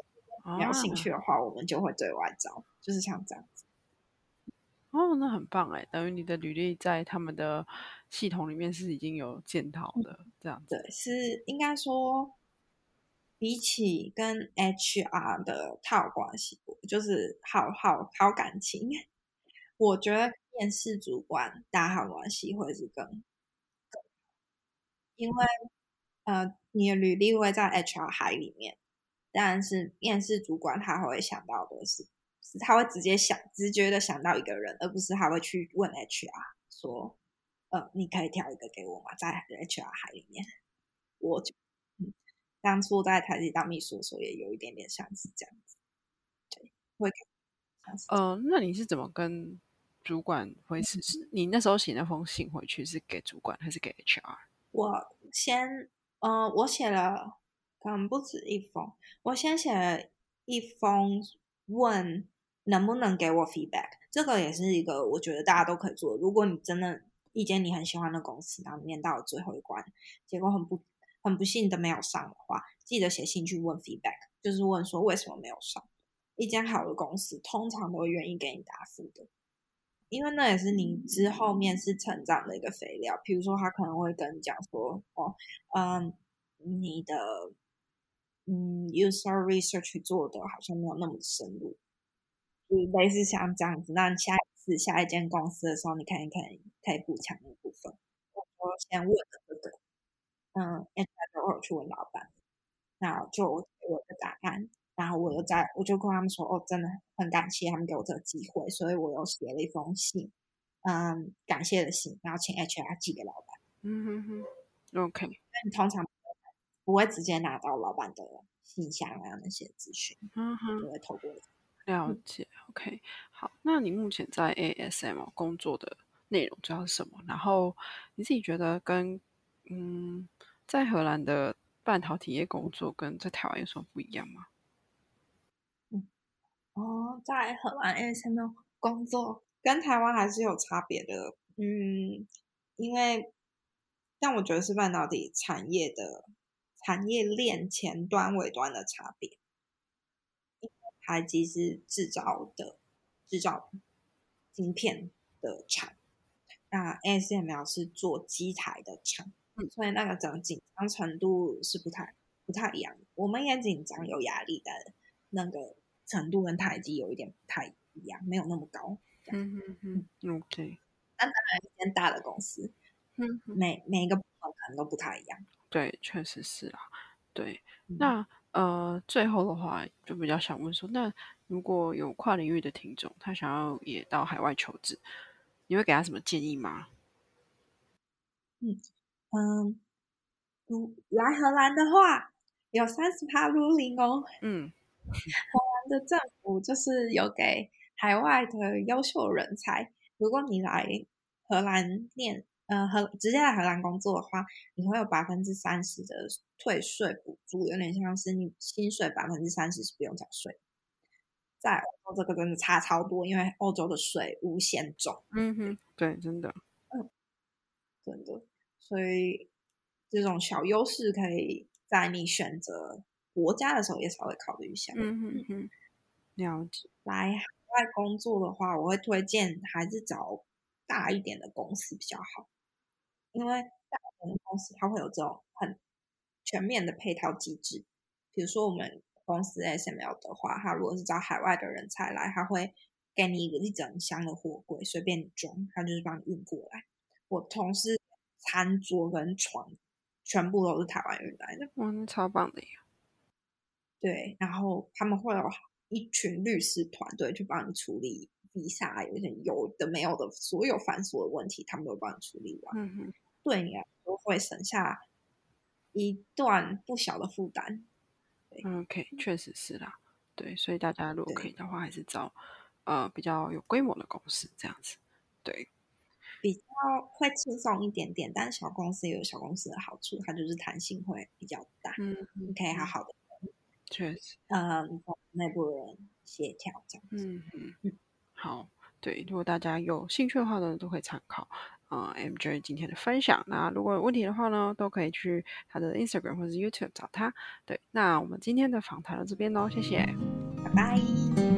你有兴趣的话，我们就会对外招，就是像这样子。哦，那很棒哎，等于你的履历在他们的系统里面是已经有检讨的这样子。对，是应该说。比起跟 HR 的套关系，就是好好好感情，<laughs> 我觉得面试主管打好关系会是更更，因为呃，你的履历会在 HR 海里面，但是面试主管他会想到的是，是他会直接想直觉的想到一个人，而不是他会去问 HR 说，呃，你可以挑一个给我吗？在 HR 海里面，我就。嗯当初在台积当秘书的时候，也有一点点像是这样子，对，会。嗯，那你是怎么跟主管回是？是你那时候写那封信回去是给主管还是给 HR？我先，呃，我写了，可能不止一封。我先写了一封问能不能给我 feedback，这个也是一个我觉得大家都可以做。如果你真的一间你很喜欢的公司，然后面到了最后一关，结果很不。很不幸的没有上的话，记得写信去问 feedback，就是问说为什么没有上。一间好的公司通常都会愿意给你答复的，因为那也是你之后面试成长的一个肥料。比如说，他可能会跟你讲说，哦，嗯，你的嗯 user research 做的好像没有那么深入，就类似像这样子。那下一次下一间公司的时候，你看一看可以补强的部分。我说先问这个。嗯，HR 都会去问老板，那就给我的答案，然后我又在，我就跟他们说，哦，真的很感谢他们给我这个机会，所以我又写了一封信，嗯，感谢的信，然后请 HR 寄给老板。嗯哼哼，OK。那你通常不会直接拿到老板的信箱啊那些资讯，嗯哼，就会透过了解。OK，好，那你目前在 ASM 工作的内容主要是什么？然后你自己觉得跟嗯。在荷兰的半导体业工作跟在台湾有什么不一样吗？嗯，哦，在荷兰 ASML 工作跟台湾还是有差别的。嗯，因为但我觉得是半导体产业的产业链前端尾端的差别。台积是制造的制造晶片的厂，那 ASML 是做机台的厂。所以那个整紧张程度是不太不太一样，我们也紧张有压力的，那个程度跟台积有一点不太一样，没有那么高。嗯嗯嗯，OK。那当然，一间大的公司，嗯，每每一个部分可能都不太一样。对，确实是啊。对，那呃，最后的话就比较想问说，那如果有跨领域的听众，他想要也到海外求职，你会给他什么建议吗？嗯。嗯，来荷兰的话有三十趴 ruling 哦。嗯，<laughs> 的政府就是有给海外的优秀人才，如果你来荷兰念，呃，荷直接来荷兰工作的话，你会有百分之三十的退税补助，有点像是你薪水百分之三十是不用缴税。在欧洲这个真的差超多，因为欧洲的税无限重。嗯哼，对，真的，嗯，真的。所以这种小优势可以在你选择国家的时候也稍微考虑一下。嗯嗯嗯，了解。来海外工作的话，我会推荐还是找大一点的公司比较好，因为大一点的公司它会有这种很全面的配套机制。比如说我们公司 SML 的话，它如果是找海外的人才来，他会给你一个一整箱的货柜，随便你装，他就是帮你运过来。我同事。餐桌跟床全部都是台湾运来的，哇，那超棒的呀！对，然后他们会有一群律师团队去帮你处理 visa，有些有的没有的所有繁琐的问题，他们都帮你处理完。嗯哼，对你来说会省下一段不小的负担。OK，确实是啦。对，所以大家如果可以的话，还是找呃比较有规模的公司这样子。对。比较会轻松一点点，但小公司也有小公司的好处，它就是弹性会比较大。嗯，你可以好好的，确实，嗯，内部人协调这样子。嗯嗯嗯，好，对，如果大家有兴趣的话呢，都可以参考啊，M J 今天的分享。那如果有问题的话呢，都可以去他的 Instagram 或者 YouTube 找他。对，那我们今天的访谈到这边喽，谢谢，拜拜。